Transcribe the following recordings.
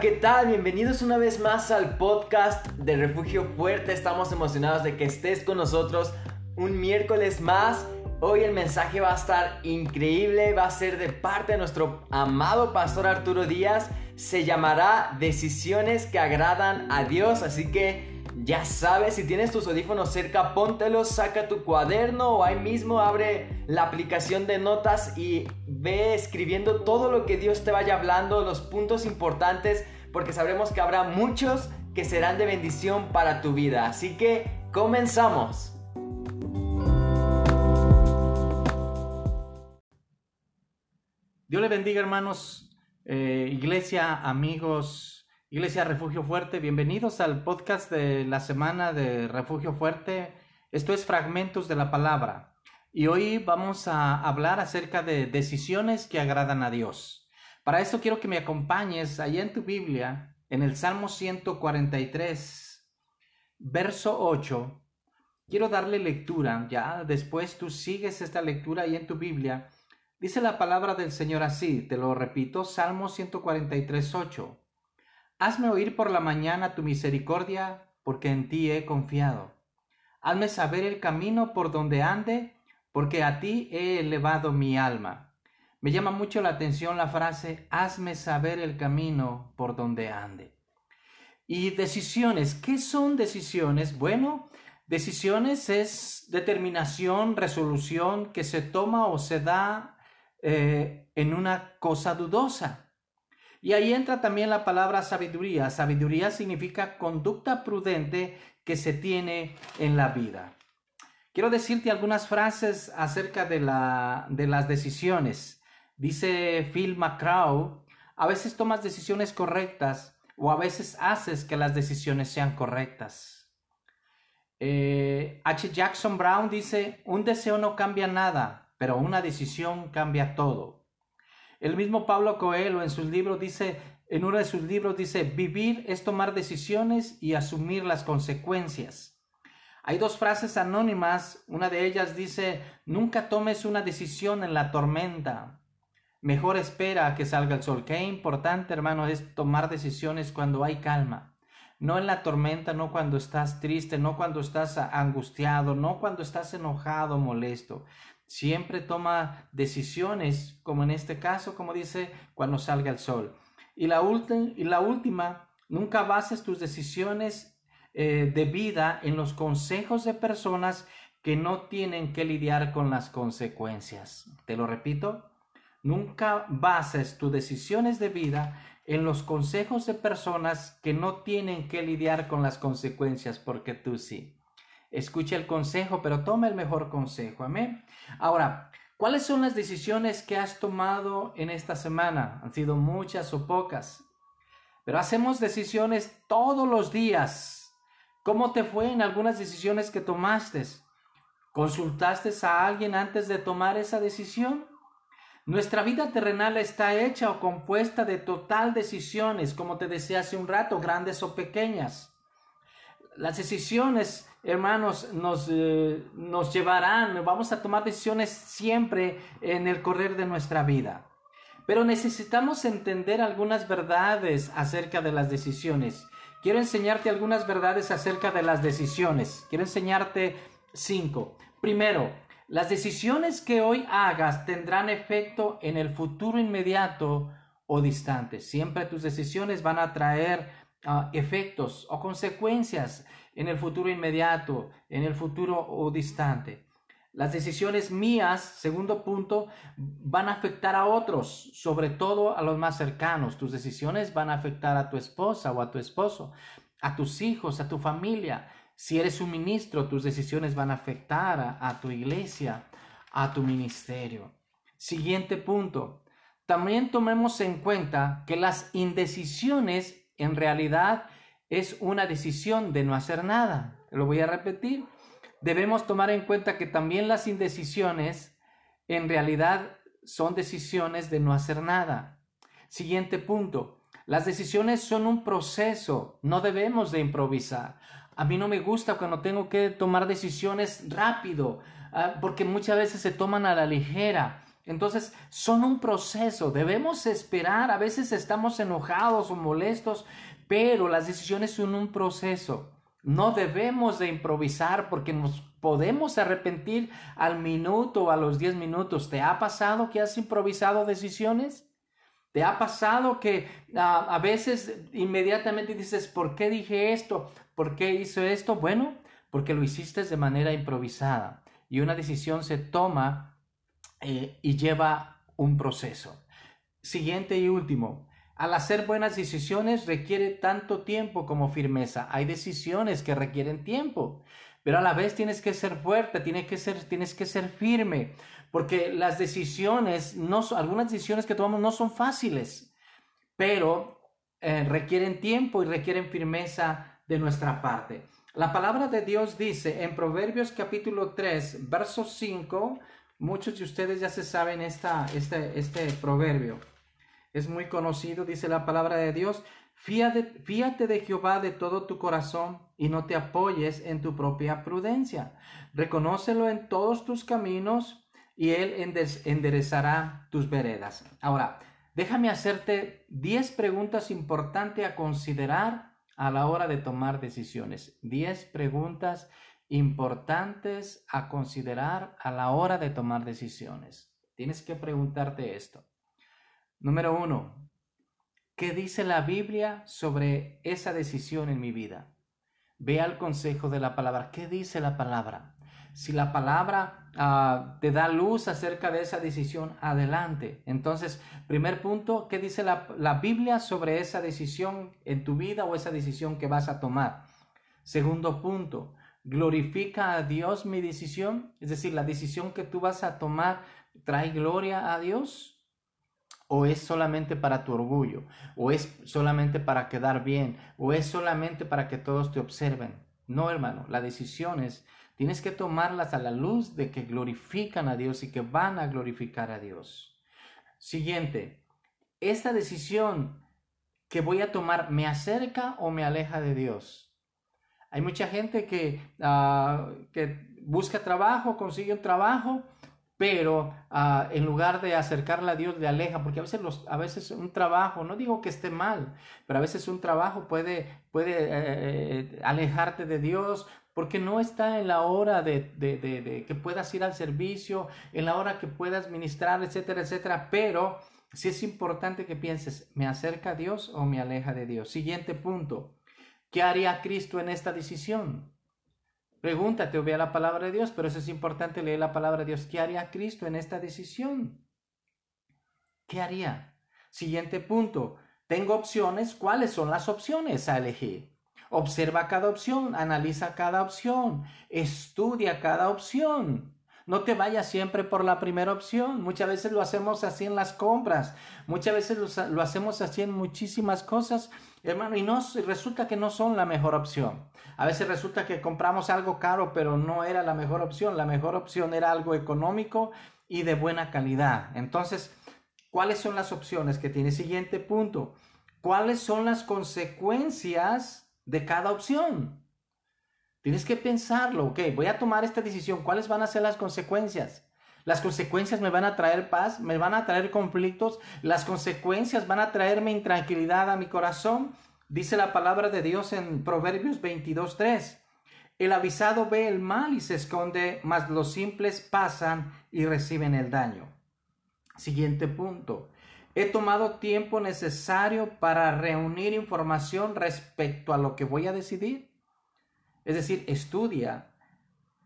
¿qué tal? Bienvenidos una vez más al podcast de Refugio Fuerte. Estamos emocionados de que estés con nosotros un miércoles más. Hoy el mensaje va a estar increíble, va a ser de parte de nuestro amado pastor Arturo Díaz. Se llamará Decisiones que agradan a Dios, así que ya sabes, si tienes tus audífonos cerca, póntelos, saca tu cuaderno o ahí mismo abre la aplicación de notas y ve escribiendo todo lo que Dios te vaya hablando, los puntos importantes, porque sabremos que habrá muchos que serán de bendición para tu vida. Así que comenzamos. Dios le bendiga hermanos, eh, iglesia, amigos, Iglesia Refugio Fuerte, bienvenidos al podcast de la semana de Refugio Fuerte. Esto es Fragmentos de la Palabra y hoy vamos a hablar acerca de decisiones que agradan a Dios. Para esto quiero que me acompañes allá en tu Biblia, en el Salmo 143, verso 8. Quiero darle lectura, ya después tú sigues esta lectura ahí en tu Biblia. Dice la palabra del Señor así, te lo repito, Salmo 143, 8. Hazme oír por la mañana tu misericordia, porque en ti he confiado. Hazme saber el camino por donde ande, porque a ti he elevado mi alma. Me llama mucho la atención la frase, hazme saber el camino por donde ande. Y decisiones, ¿qué son decisiones? Bueno, decisiones es determinación, resolución que se toma o se da eh, en una cosa dudosa. Y ahí entra también la palabra sabiduría. Sabiduría significa conducta prudente que se tiene en la vida. Quiero decirte algunas frases acerca de, la, de las decisiones. Dice Phil McCraw, a veces tomas decisiones correctas o a veces haces que las decisiones sean correctas. Eh, H. Jackson Brown dice, un deseo no cambia nada, pero una decisión cambia todo. El mismo Pablo Coelho en sus libros dice, en uno de sus libros dice, vivir es tomar decisiones y asumir las consecuencias. Hay dos frases anónimas, una de ellas dice, nunca tomes una decisión en la tormenta. Mejor espera a que salga el sol. Qué importante, hermano, es tomar decisiones cuando hay calma. No en la tormenta, no cuando estás triste, no cuando estás angustiado, no cuando estás enojado, molesto. Siempre toma decisiones, como en este caso, como dice, cuando salga el sol. Y la, y la última, nunca bases tus decisiones eh, de vida en los consejos de personas que no tienen que lidiar con las consecuencias. Te lo repito, nunca bases tus decisiones de vida en los consejos de personas que no tienen que lidiar con las consecuencias porque tú sí. Escucha el consejo, pero toma el mejor consejo. Amén. Ahora, ¿cuáles son las decisiones que has tomado en esta semana? Han sido muchas o pocas. Pero hacemos decisiones todos los días. ¿Cómo te fue en algunas decisiones que tomaste? ¿Consultaste a alguien antes de tomar esa decisión? Nuestra vida terrenal está hecha o compuesta de total decisiones, como te decía hace un rato, grandes o pequeñas. Las decisiones hermanos, nos, eh, nos llevarán, vamos a tomar decisiones siempre en el correr de nuestra vida. Pero necesitamos entender algunas verdades acerca de las decisiones. Quiero enseñarte algunas verdades acerca de las decisiones. Quiero enseñarte cinco. Primero, las decisiones que hoy hagas tendrán efecto en el futuro inmediato o distante. Siempre tus decisiones van a traer ah, efectos o consecuencias en el futuro inmediato, en el futuro o distante. Las decisiones mías, segundo punto, van a afectar a otros, sobre todo a los más cercanos. Tus decisiones van a afectar a tu esposa o a tu esposo, a tus hijos, a tu familia. Si eres un ministro, tus decisiones van a afectar a, a tu iglesia, a tu ministerio. Siguiente punto. También tomemos en cuenta que las indecisiones en realidad es una decisión de no hacer nada. Lo voy a repetir. Debemos tomar en cuenta que también las indecisiones en realidad son decisiones de no hacer nada. Siguiente punto. Las decisiones son un proceso, no debemos de improvisar. A mí no me gusta cuando tengo que tomar decisiones rápido, ah, porque muchas veces se toman a la ligera. Entonces, son un proceso, debemos esperar, a veces estamos enojados o molestos, pero las decisiones son un proceso. No debemos de improvisar porque nos podemos arrepentir al minuto o a los 10 minutos. ¿Te ha pasado que has improvisado decisiones? ¿Te ha pasado que ah, a veces inmediatamente dices, ¿por qué dije esto? ¿Por qué hice esto? Bueno, porque lo hiciste de manera improvisada y una decisión se toma eh, y lleva un proceso. Siguiente y último, al hacer buenas decisiones requiere tanto tiempo como firmeza. Hay decisiones que requieren tiempo, pero a la vez tienes que ser fuerte, tienes que ser, tienes que ser firme, porque las decisiones, no, algunas decisiones que tomamos no son fáciles, pero eh, requieren tiempo y requieren firmeza de nuestra parte. La palabra de Dios dice en Proverbios capítulo 3, verso 5, muchos de ustedes ya se saben esta, este, este proverbio. Es muy conocido, dice la palabra de Dios. Fíate, fíate de Jehová de todo tu corazón y no te apoyes en tu propia prudencia. Reconócelo en todos tus caminos y Él enderezará tus veredas. Ahora, déjame hacerte 10 preguntas importantes a considerar a la hora de tomar decisiones. 10 preguntas importantes a considerar a la hora de tomar decisiones. Tienes que preguntarte esto. Número uno, ¿qué dice la Biblia sobre esa decisión en mi vida? Ve al consejo de la palabra. ¿Qué dice la palabra? Si la palabra ah, te da luz acerca de esa decisión, adelante. Entonces, primer punto, ¿qué dice la, la Biblia sobre esa decisión en tu vida o esa decisión que vas a tomar? Segundo punto, ¿glorifica a Dios mi decisión? Es decir, la decisión que tú vas a tomar trae gloria a Dios o es solamente para tu orgullo, o es solamente para quedar bien, o es solamente para que todos te observen. No, hermano, la decisión es Tienes que tomarlas a la luz de que glorifican a Dios y que van a glorificar a Dios. Siguiente, esta decisión que voy a tomar me acerca o me aleja de Dios. Hay mucha gente que, ah, que busca trabajo, consigue un trabajo, pero ah, en lugar de acercarla a Dios le aleja, porque a veces, los, a veces un trabajo, no digo que esté mal, pero a veces un trabajo puede, puede eh, eh, alejarte de Dios, porque no está en la hora de, de, de, que puedas ir al servicio, en la hora que puedas ministrar, etcétera, etcétera, pero sí es importante que pienses, ¿me acerca a Dios o me aleja de Dios? Siguiente punto, ¿qué haría Cristo en esta decisión? Pregúntate o vea la palabra de Dios, pero eso es importante leer la palabra de Dios. ¿Qué haría Cristo en esta decisión? ¿Qué haría? Siguiente punto, tengo opciones, ¿cuáles son las opciones a elegir? Observa cada opción, analiza cada opción, estudia cada opción. No te vayas siempre por la primera opción. Muchas veces lo hacemos así en las compras. Muchas veces lo, hacemos así en muchísimas cosas, hermano, y no resulta que no son la mejor opción. A veces resulta que compramos algo caro, pero no era la mejor opción. La mejor opción era algo económico y de buena calidad. Entonces, ¿cuáles son las opciones que tiene? Siguiente punto. ¿Cuáles son las consecuencias de cada opción. Tienes que pensarlo, ok, voy a tomar esta decisión, ¿cuáles van a ser las consecuencias? Las consecuencias me van a traer paz, me van a traer conflictos, las consecuencias van a traerme intranquilidad a mi corazón. Dice la palabra de Dios en Proverbios 22.3. El avisado ve el mal y se esconde, mas los simples pasan y reciben el daño. Siguiente punto. He tomado tiempo necesario para reunir información respecto a lo que voy a decidir. Es decir, estudia,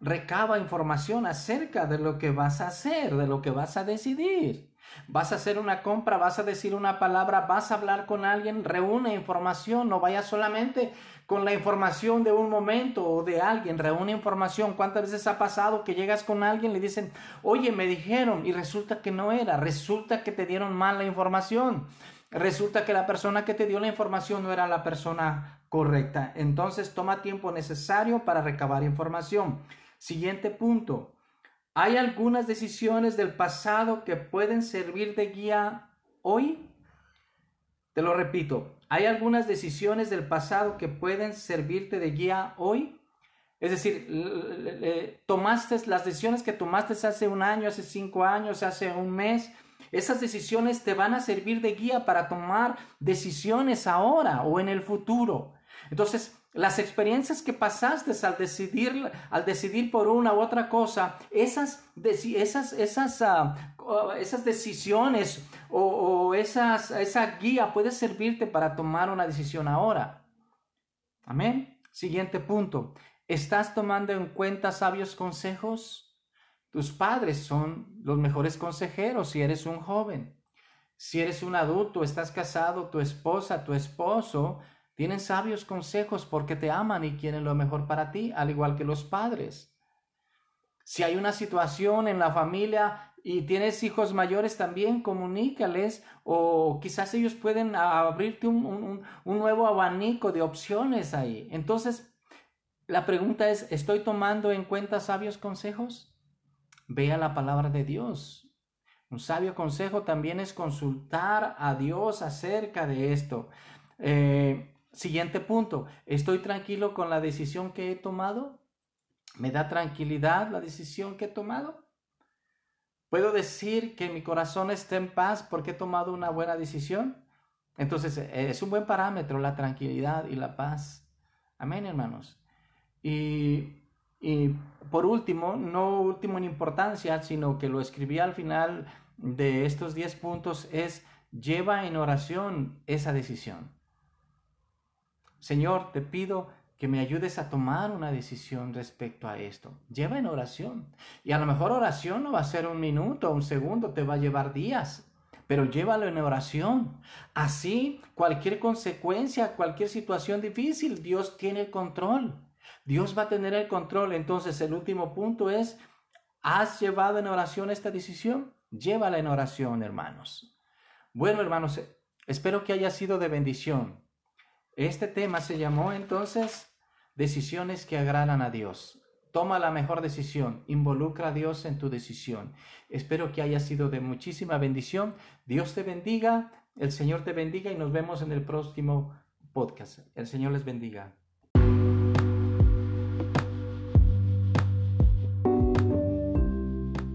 recaba información acerca de lo que vas a hacer, de lo que vas a decidir. Vas a hacer una compra, vas a decir una palabra, vas a hablar con alguien, reúne información, no vayas solamente con la información de un momento o de alguien, reúne información. ¿Cuántas veces ha pasado que llegas con alguien y le dicen, oye, me dijeron y resulta que no era, resulta que te dieron mal la información, resulta que la persona que te dio la información no era la persona correcta. Entonces toma tiempo necesario para recabar información. Siguiente punto. Hay algunas decisiones del pasado que pueden servir de guía hoy. Te lo repito, hay algunas decisiones del pasado que pueden servirte de guía hoy. Es decir, tomaste las decisiones que tomaste hace un año, hace cinco años, hace un mes. Esas decisiones te van a servir de guía para tomar decisiones ahora o en el futuro. Entonces, las experiencias que pasaste al decidir, al decidir por una u otra cosa, esas, esas, esas, ah, esas decisiones o, o esas, esa guía puede servirte para tomar una decisión ahora. Amén. Siguiente punto. ¿Estás tomando en cuenta sabios consejos? Tus padres son los mejores consejeros si eres un joven. Si eres un adulto, estás casado, tu esposa, tu esposo tienen sabios consejos porque te aman y quieren lo mejor para ti, al igual que los padres. Si hay una situación en la familia y tienes hijos mayores también, comunícales o quizás ellos pueden abrirte un, nuevo abanico de opciones ahí. Entonces, la pregunta es, ¿estoy tomando en cuenta sabios consejos? Vea la palabra de Dios. Un sabio consejo también es consultar a Dios acerca de esto. Eh, Siguiente punto, ¿estoy tranquilo con la decisión que he tomado? ¿Me da tranquilidad la decisión que he tomado? ¿Puedo decir que mi corazón está en paz porque he tomado una buena decisión? Entonces, es un buen parámetro la tranquilidad y la paz. Amén, hermanos. Y, y por último, no último en importancia, sino que lo escribí al final de estos 10 puntos, es lleva en oración esa decisión. Señor, te pido que me ayudes a tomar una decisión respecto a esto. Lleva en oración. Y a lo mejor oración no va a ser un minuto, un segundo, te va a llevar días. Pero llévalo en oración. Así, cualquier consecuencia, cualquier situación difícil, Dios tiene el control. Dios va a tener el control. Entonces, el último punto es, ¿has llevado en oración esta decisión? Llévala en oración, hermanos. Bueno, hermanos, espero que haya sido de bendición. Este tema se llamó entonces Decisiones que agradan a Dios. Toma la mejor decisión, involucra a Dios en tu decisión. Espero que haya sido de muchísima bendición. Dios te bendiga, el Señor te bendiga y nos vemos en el próximo podcast. El Señor les bendiga.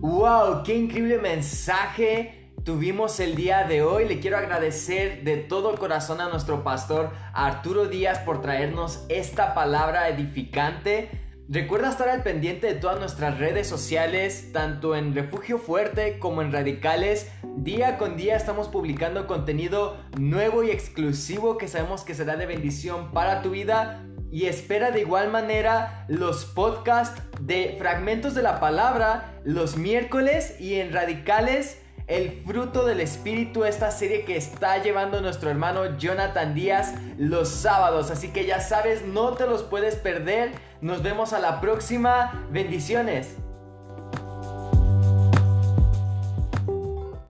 ¡Wow! ¡Qué increíble mensaje! Tuvimos el día de hoy. Le quiero agradecer de todo corazón a nuestro pastor Arturo Díaz por traernos esta palabra edificante. Recuerda estar al pendiente de todas nuestras redes sociales, tanto en Refugio Fuerte como en Radicales. Día con día estamos publicando contenido nuevo y exclusivo que sabemos que será de bendición para tu vida. Y espera de igual manera los podcasts de fragmentos de la palabra los miércoles y en Radicales el fruto del Espíritu, esta serie que está llevando nuestro hermano Jonathan Díaz los sábados. Así que ya sabes, no te los puedes perder. Nos vemos a la próxima. Bendiciones.